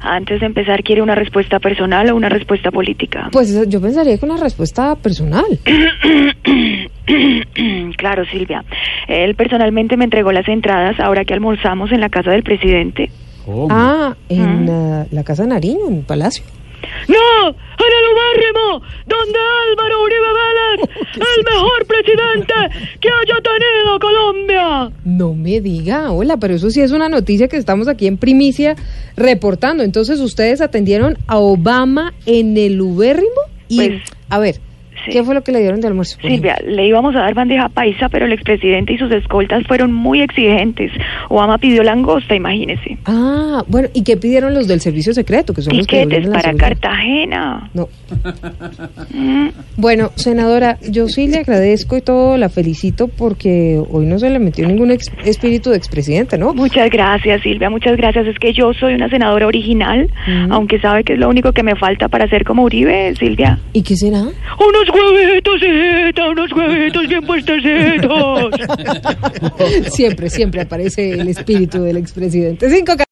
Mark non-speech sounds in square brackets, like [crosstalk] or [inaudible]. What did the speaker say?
Antes de empezar, ¿quiere una respuesta personal o una respuesta política? Pues yo pensaría que una respuesta personal. [coughs] claro, Silvia. Él personalmente me entregó las entradas ahora que almorzamos en la casa del presidente. Ah, en la Casa de Nariño, en el Palacio. ¡No! ¡En el Ubérrimo! ¡Donde Álvaro el mejor presidente que haya tenido Colombia! No me diga, hola, pero eso sí es una noticia que estamos aquí en primicia reportando. Entonces, ustedes atendieron a Obama en el Ubérrimo y, Pues, a ver, sí. ¿qué fue lo que le dieron de almuerzo? Silvia, le íbamos a dar bandeja paisa, pero el expresidente y sus escoltas fueron muy exigentes. Obama pidió langosta, imagínese. Ah, bueno, ¿y qué pidieron los del servicio secreto? Que son los que para? Cartagena. No. Bueno, senadora, yo sí le agradezco y todo, la felicito porque hoy no se le metió ningún ex- espíritu de expresidente, ¿no? Muchas gracias, Silvia, muchas gracias. Es que yo soy una senadora original, Mm. aunque sabe que es lo único que me falta para ser como Uribe, Silvia. ¿Y qué será? Unos huevitos, hijita, unos huevitos bien puestecitos. [laughs] Siempre, siempre aparece el espíritu del expresidente. Cinco